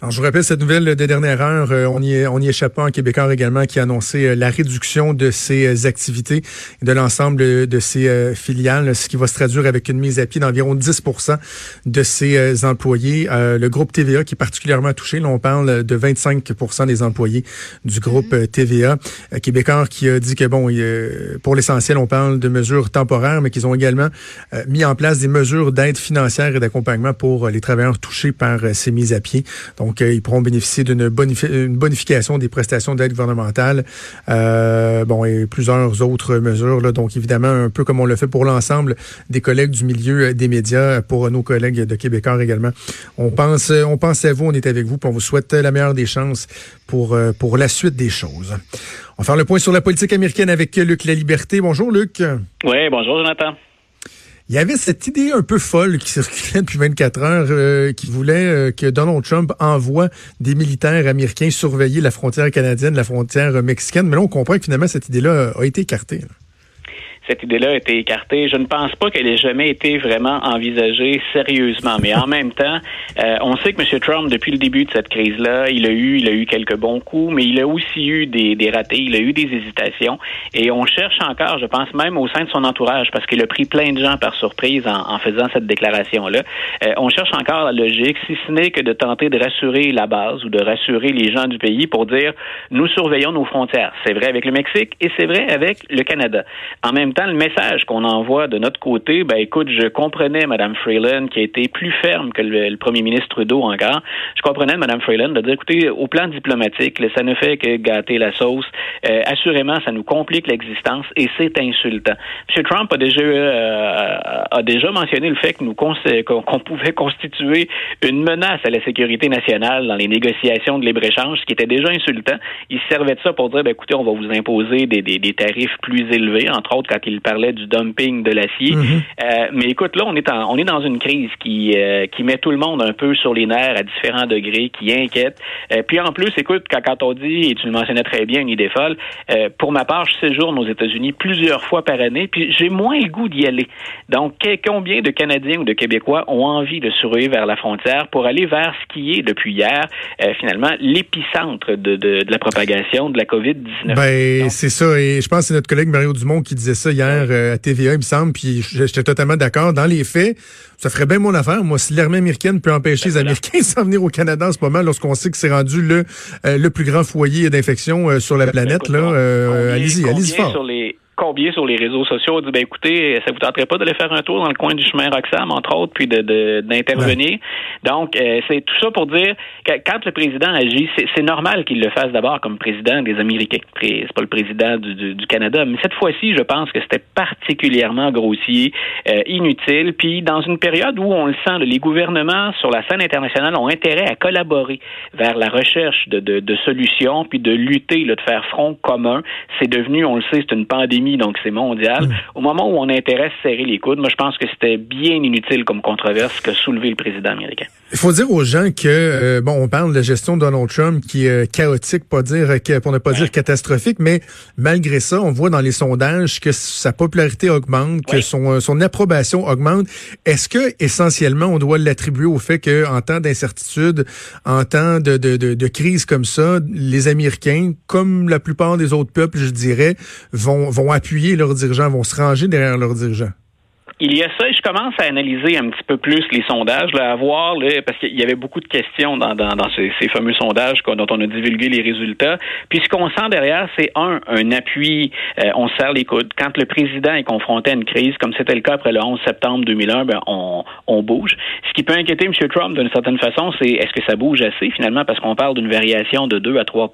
Alors, je vous rappelle cette nouvelle de dernière heure. Euh, on y, on y échappe pas en Québécois également qui a annoncé euh, la réduction de ses euh, activités et de l'ensemble de ses filiales, ce qui va se traduire avec une mise à pied d'environ 10% de ses employés. le groupe TVA qui est particulièrement touché. Là, on parle de 25% des employés du groupe mm-hmm. TVA. Québécois qui a dit que, bon, pour l'essentiel, on parle de mesures temporaires, mais qu'ils ont également mis en place des mesures d'aide financière et d'accompagnement pour les travailleurs touchés par ces mises à pied. Donc, donc, euh, ils pourront bénéficier d'une bonification des prestations d'aide gouvernementale. Euh, bon, et plusieurs autres mesures. Là, donc, évidemment, un peu comme on le fait pour l'ensemble des collègues du milieu des médias, pour nos collègues de Québécois également. On pense, on pense à vous, on est avec vous, puis on vous souhaite la meilleure des chances pour, euh, pour la suite des choses. On va faire le point sur la politique américaine avec Luc La Liberté. Bonjour, Luc. Oui, bonjour, Jonathan. Il y avait cette idée un peu folle qui circulait depuis 24 heures, euh, qui voulait euh, que Donald Trump envoie des militaires américains surveiller la frontière canadienne, la frontière mexicaine. Mais là, on comprend que finalement, cette idée-là a été écartée cette idée-là a été écartée. Je ne pense pas qu'elle ait jamais été vraiment envisagée sérieusement. Mais en même temps, euh, on sait que M. Trump, depuis le début de cette crise-là, il a eu, il a eu quelques bons coups, mais il a aussi eu des, des ratés, il a eu des hésitations. Et on cherche encore, je pense même au sein de son entourage, parce qu'il a pris plein de gens par surprise en, en faisant cette déclaration-là. Euh, on cherche encore la logique, si ce n'est que de tenter de rassurer la base ou de rassurer les gens du pays pour dire nous surveillons nos frontières. C'est vrai avec le Mexique et c'est vrai avec le Canada. En même le message qu'on envoie de notre côté, ben écoute, je comprenais Mme Freeland qui a été plus ferme que le, premier ministre Trudeau encore. Je comprenais Mme Freeland de dire, écoutez, au plan diplomatique, ça ne fait que gâter la sauce. Euh, assurément, ça nous complique l'existence et c'est insultant. M. Trump a déjà euh, a déjà mentionné le fait que nous qu'on pouvait constituer une menace à la sécurité nationale dans les négociations de libre-échange, ce qui était déjà insultant. Il servait de ça pour dire, ben, écoutez, on va vous imposer des, des, des tarifs plus élevés, entre autres quand il parlait du dumping de l'acier. Mhm. euh, mais écoute, là, on est, en, on est dans une crise qui, euh, qui met tout le monde un peu sur les nerfs à différents degrés, qui inquiète. Euh, puis en plus, écoute, quand, quand, on dit, et tu le mentionnais très bien, une idée folle, pour ma part, je séjourne aux États-Unis plusieurs fois par année, puis j'ai moins le goût d'y aller. Donc, combien de Canadiens ou de Québécois ont envie de surveiller vers la frontière pour aller vers ce qui est, depuis hier, finalement, l'épicentre de, de, de, la propagation de la COVID-19? Ben, c'est ça. Et je pense que c'est notre collègue Mario Dumont qui disait ça hier euh, à TVA, il me semble, puis j'étais totalement d'accord. Dans les faits, ça ferait bien mon affaire. Moi, si l'armée américaine peut empêcher ben les Américains de s'en venir au Canada en ce moment, lorsqu'on sait que c'est rendu le, euh, le plus grand foyer d'infection euh, sur la ben, planète, là, allez-y, allez-y fort combien sur les réseaux sociaux dit ben écoutez, ça vous tenterait pas d'aller faire un tour dans le coin du chemin Roxham, entre autres, puis de d'intervenir? Donc, euh, c'est tout ça pour dire que quand le président agit, c'est normal qu'il le fasse d'abord comme président des Américains. C'est pas le président du, du, Canada. Mais cette fois-ci, je pense que c'était particulièrement grossier, euh, inutile. Puis dans une période où on le sent, les gouvernements sur la scène internationale ont intérêt à collaborer vers la recherche de, de, de solutions, puis de lutter, là, de faire front commun. C'est devenu, on le sait, c'est une pandémie donc c'est mondial. Mm. Au moment où on intéresse serrer les coudes, moi je pense que c'était bien inutile comme controverse que soulever le président américain. Il faut dire aux gens que euh, bon, on parle de la gestion de Donald Trump qui est euh, chaotique, pas dire pour ne pas dire catastrophique, mais malgré ça, on voit dans les sondages que sa popularité augmente, que son euh, son approbation augmente. Est-ce que essentiellement on doit l'attribuer au fait que en temps d'incertitude, en temps de, de, de, de crise comme ça, les Américains, comme la plupart des autres peuples, je dirais, vont vont appuyer leurs dirigeants, vont se ranger derrière leurs dirigeants? Il y a ça, je commence à analyser un petit peu plus les sondages, là, à voir, là, parce qu'il y avait beaucoup de questions dans, dans, dans ces, ces, fameux sondages dont on a divulgué les résultats. Puis ce qu'on sent derrière, c'est un, un appui, euh, on serre les coudes. Quand le président est confronté à une crise, comme c'était le cas après le 11 septembre 2001, ben, on, on bouge. Ce qui peut inquiéter M. Trump d'une certaine façon, c'est est-ce que ça bouge assez finalement, parce qu'on parle d'une variation de 2 à 3%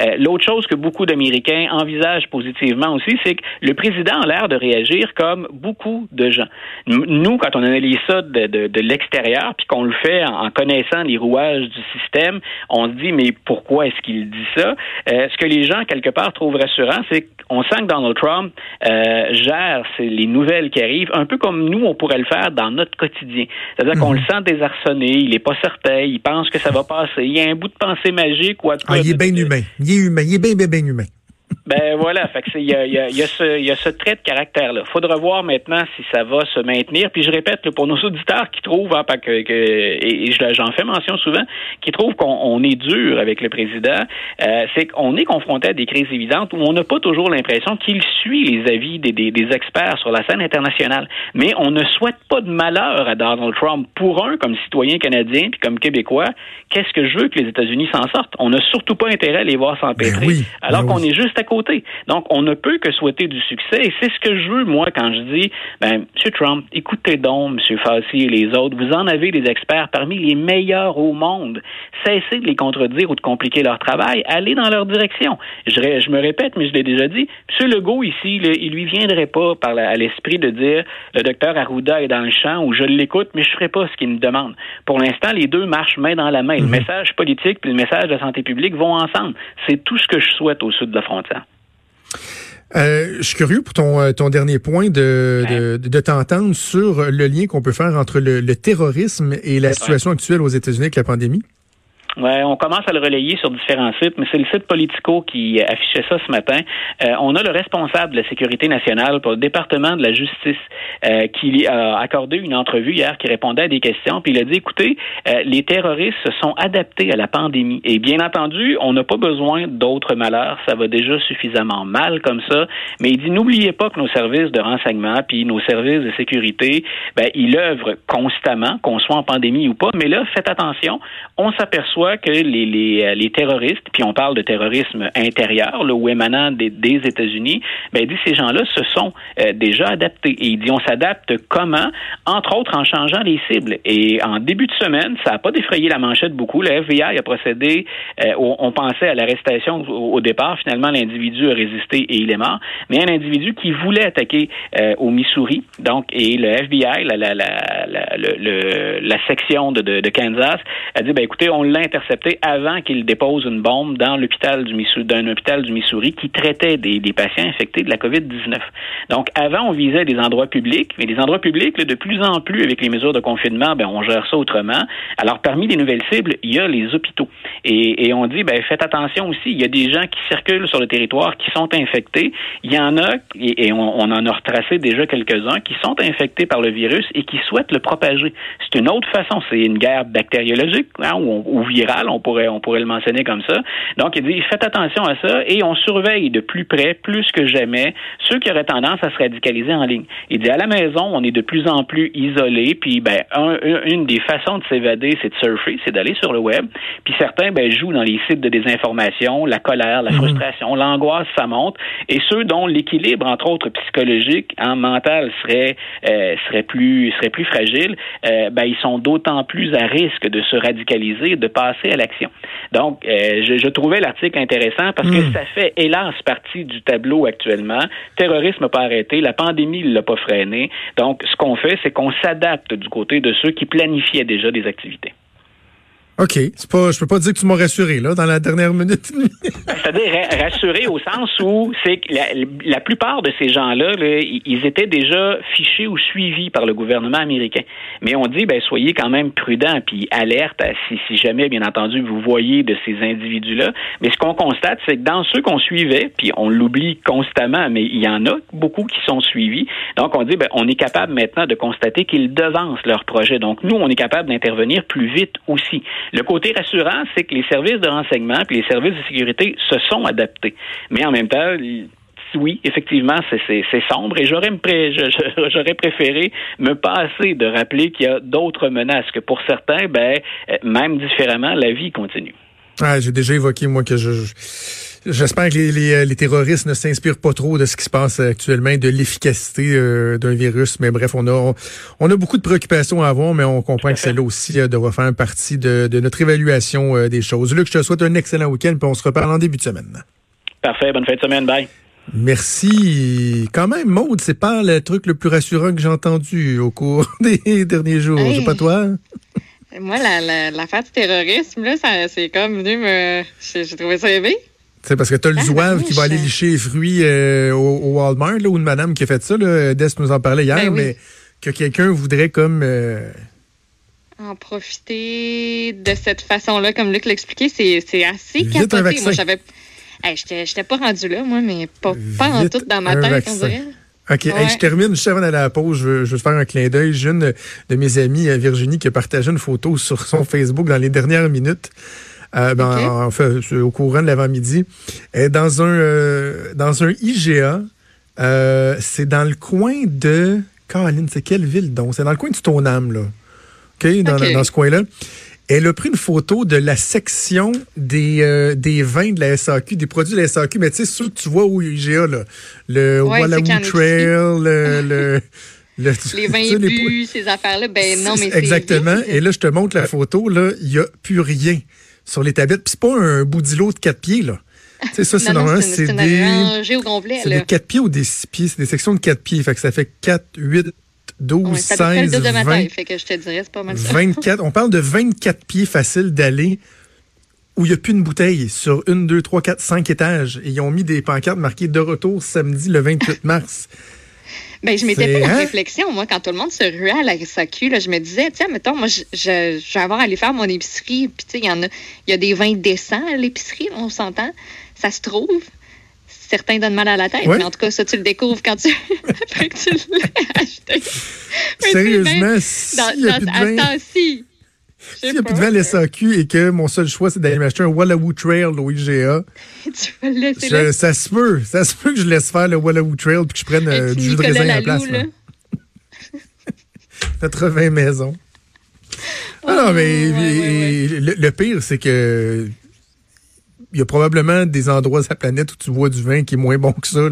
euh, L'autre chose que beaucoup d'Américains envisagent positivement aussi, c'est que le président a l'air de réagir comme beaucoup de gens. Nous, quand on analyse ça de, de, l'extérieur, puis qu'on le fait en, connaissant les rouages du système, on se dit, mais pourquoi est-ce qu'il dit ça? Euh, ce que les gens, quelque part, trouvent rassurant, c'est qu'on sent que Donald Trump euh, gère les nouvelles qui arrivent un peu comme nous, on pourrait le faire dans notre quotidien. C'est-à-dire qu'on mhm. le sent désarçonné, il n'est pas certain, il pense que ça va passer. Il y a un bout de pensée magique ou ah, il est bien humain. Il est humain. Il est bien, bien, bien humain. Ben voilà, fait il y a, y, a, y, a ce, y a ce trait de caractère-là. Faudra voir maintenant si ça va se maintenir. Puis je répète, pour nos auditeurs qui trouvent, hein, que, que, et j'en fais mention souvent, qui trouvent qu'on est dur avec le président, euh, c'est qu'on est confronté à des crises évidentes où on n'a pas toujours l'impression qu'il suit les avis des, des, des, experts sur la scène internationale. Mais on ne souhaite pas de malheur à Donald Trump. Pour un, comme citoyen canadien, puis comme Québécois, qu'est-ce que je veux que les États-Unis s'en sortent? On n'a surtout pas intérêt à les voir s'empêtrer, ben alors ben qu'on est juste à côté. Donc, on ne peut que souhaiter du succès, et c'est ce que je veux, moi, quand je dis, ben, M. Trump, écoutez donc, M. Fassi et les autres, vous en avez des experts parmi les meilleurs au monde. Cessez de les contredire ou de compliquer leur travail, allez dans leur direction. Je, je me répète, mais je l'ai déjà dit, M. Legault, ici, il lui viendrait pas par à l'esprit de dire, le docteur Arruda est dans le champ, ou je l'écoute, mais je ferai pas ce qu'il me demande. Pour l'instant, les deux marchent main dans la main. Le mhm. message politique et le message de la santé publique vont ensemble. C'est tout ce que je souhaite au sud de la frontière. Euh, je suis curieux pour ton, euh, ton dernier point de, de, t'entendre sur le lien qu'on peut faire entre le, terrorisme et la situation actuelle aux États-Unis avec la pandémie. Ouais, on commence à le relayer sur différents sites, mais c'est le site Politico qui affichait ça ce matin. Euh, on a le responsable de la sécurité nationale pour le département de la justice euh, qui a accordé une entrevue hier qui répondait à des questions, puis il a dit écoutez, euh, les terroristes se sont adaptés à la pandémie. Et bien entendu, on n'a pas besoin d'autres malheurs, ça va déjà suffisamment mal comme ça, mais il dit n'oubliez pas que nos services de renseignement puis nos services de sécurité, ben ils œuvrent constamment, qu'on soit en pandémie ou pas, mais là faites attention, on s'aperçoit que les, euh, les, terroristes, puis on parle de terrorisme intérieur, là, ou émanant des, des États-Unis, ben, dit ces gens-là se sont euh, déjà adaptés. Et il dit on s'adapte comment? Entre autres en changeant les cibles. Et en début de semaine, ça n'a pas défrayé la manchette beaucoup. Le FBI a procédé, euh, on pensait à l'arrestation au, départ. Finalement, l'individu a résisté et il est mort. Mais un individu qui voulait attaquer au Missouri, donc, et le FBI, la, la, la, la, section de, de, Kansas, a dit, ben écoutez, on l'a intercepté avant qu'il dépose une bombe dans l'hôpital du Missouri, d'un hôpital du Missouri qui traitait des, patients infectés de la COVID-19. Donc, avant, on visait des endroits publics, mais les endroits publics, de plus en plus, avec les mesures de confinement, ben, on gère ça autrement. Alors, parmi les nouvelles cibles, il y a les hôpitaux. Et, on dit, ben, faites attention aussi, il y a des gens qui circulent sur le territoire qui sont infectés. Il y en a, et, on, en a retracé déjà quelques-uns, qui sont infectés par le virus et qui souhaitent le propager. C'est une autre façon, c'est une guerre bactériologique, hein, où, on, on pourrait, on pourrait le mentionner comme ça. Donc, il dit, faites attention à ça et on surveille de plus près, plus que jamais, ceux qui auraient tendance à se radicaliser en ligne. Il dit, à la maison, on est de plus en plus isolé, puis ben, une des façons de s'évader, c'est de surfer, c'est d'aller sur le web. Puis certains ben, jouent dans les sites de désinformation, la colère, la mhm. frustration, l'angoisse, ça monte. Et ceux dont l'équilibre, entre autres psychologique, en hein, mental, serait, euh, serait, plus, serait plus fragile, euh, ben, ils sont d'autant plus à risque de se radicaliser, de passer à l'action. Donc, euh, je, trouvais l'article intéressant parce que hmm. ça fait, hélas, partie du tableau actuellement. Terrorisme n'a pas arrêté, la pandémie ne l'a pas freiné. Donc, ce qu'on fait, c'est qu'on s'adapte du côté de ceux qui planifiaient déjà des activités. OK. C'est pas, je peux pas dire que tu m'as rassuré, là, dans la dernière minute. C'est-à-dire rassuré au sens où c'est que la, plupart de ces gens-là, ils étaient déjà fichés ou suivis par le gouvernement américain. Mais on dit, ben, soyez quand même prudents puis alerte si, si jamais, bien entendu, vous voyez de ces individus-là. Mais ce qu'on constate, c'est que dans ceux qu'on suivait, puis on l'oublie constamment, mais il y en a beaucoup qui sont suivis. Donc, on dit, ben, on est capable maintenant de constater qu'ils devancent leur projet. Donc, nous, on est capable d'intervenir plus vite aussi. Le côté rassurant, c'est que les services de renseignement et les services de sécurité se sont adaptés. Mais en même temps, oui, effectivement, c'est sombre et j'aurais préféré me passer de rappeler qu'il y a d'autres menaces que pour certains, ben, euh, même différemment, la vie continue. Ah, J'ai déjà évoqué, moi, que je J'espère que les, euh, les, terroristes ne s'inspirent pas trop de ce qui se passe actuellement, de l'efficacité euh, d'un virus. Mais bref, on a on, a beaucoup de préoccupations à avoir, mais on comprend que celle-là aussi euh, devra faire partie de, de notre évaluation des choses. Luc, je te souhaite un excellent week-end, puis on se reparle en début de semaine. Parfait, bonne fin de semaine, bye. Merci. Quand même, Maude, c'est pas le truc le plus rassurant que j'ai entendu au cours des derniers jours. C'est pas toi? Moi, l'affaire la, du terrorisme, là, c'est comme venu me. J'ai trouvé ça aimé. C'est parce que tu as le ah, zouave qui va aller licher les fruits euh, au, Walmart, là, ou une madame qui a fait ça. Là, Des nous en parlait hier, ben mais que quelqu'un voudrait comme... Euh, en profiter de cette façon-là, comme Luc l'expliquait, c'est assez capoté. Moi, j'avais... Hey, J'étais pas rendu là, moi, mais pas, pas en tout dans ma tête, on dirait. OK. je termine juste avant d'aller à la pause. Je veux, je veux faire un clin d'œil. J'ai une de mes amies, euh, Virginie, qui a partagé une photo sur son Facebook dans les dernières minutes. Euh, ben, enfin, au courant de l'avant-midi. Dans un, euh, dans un IGA. Euh, c'est dans le coin de. Caroline, c'est quelle ville donc? C'est dans le coin du Stoneham, là. OK? Dans, dans ce coin-là. Elle a pris une photo de la section des, euh, des vins de la SAQ, des produits de la SAQ, mais tu sais, ceux que tu vois au IGA, là, le ouais, Trail, le, le, le, les vins bu, ces affaires-là, ben non, mais c'est... Exactement. Et là, je te montre la photo, là, il n'y a plus rien sur les tablettes. Puis c'est pas un bout d'îlot de quatre pieds, là. Tu sais, ça, c'est normalement, c'est des... C'est des quatre pieds ou des six pieds. C'est des sections de quatre pieds. Fait que ça fait 4, 8, 12, ouais, 16, 20, taille, fait que je te dirais, pas mal ça. 24, on parle de 24 pieds faciles d'aller où il n'y a plus une bouteille sur une, deux, trois, quatre, cinq étages. Et ils ont mis des pancartes marquées de retour samedi le 28 mars. Ben, je m'étais fait une hein? réflexion, moi, quand tout le monde se ruait à la SAQ, là, je me disais, tiens, mettons, moi, je, je, je, vais avoir à aller faire mon épicerie, puis tu sais, il y en a, il y a des vins décents à l'épicerie, on s'entend, ça se trouve certains donnent mal à la tête. Mais en tout cas, ça, tu le découvres quand tu, que tu l'as acheté. Sérieusement, si dans, y a plus de vin... S'il n'y a plus de vin à l'SAQ et que mon seul choix, c'est d'aller m'acheter un Wallawoo Trail au IGA, tu vas le laisser je, ça se peut. Ça se peut que je laisse faire le Wallawoo Trail puis que je prenne euh, du jus de raisin à la place. Là. Notre vin maison. Ah non, mais ouais, ouais, ouais. Le, le, pire, c'est que il y a probablement des endroits sur la planète où tu vois du vin qui est moins bon que ça.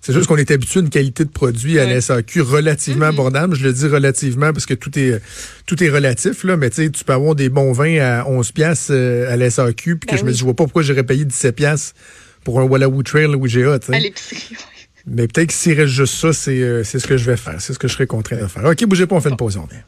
C'est juste qu'on est habitué à une qualité de produit à la SAQ relativement mm-hmm. abordable. Je le dis relativement parce que tout est tout est relatif, là, mais tu peux avoir des bons vins à 11 pièces euh, à la SAQ, puis que ben je me dis, je vois pas pourquoi j'aurais payé 17 pièces pour un Wallawoo Trail ou GA. À l'épicerie, Mais peut-être que s'il reste juste ça, c'est euh, ce que je vais faire. C'est ce que je serais contraint de faire. OK, bougez pas, on fait une pause, on vient.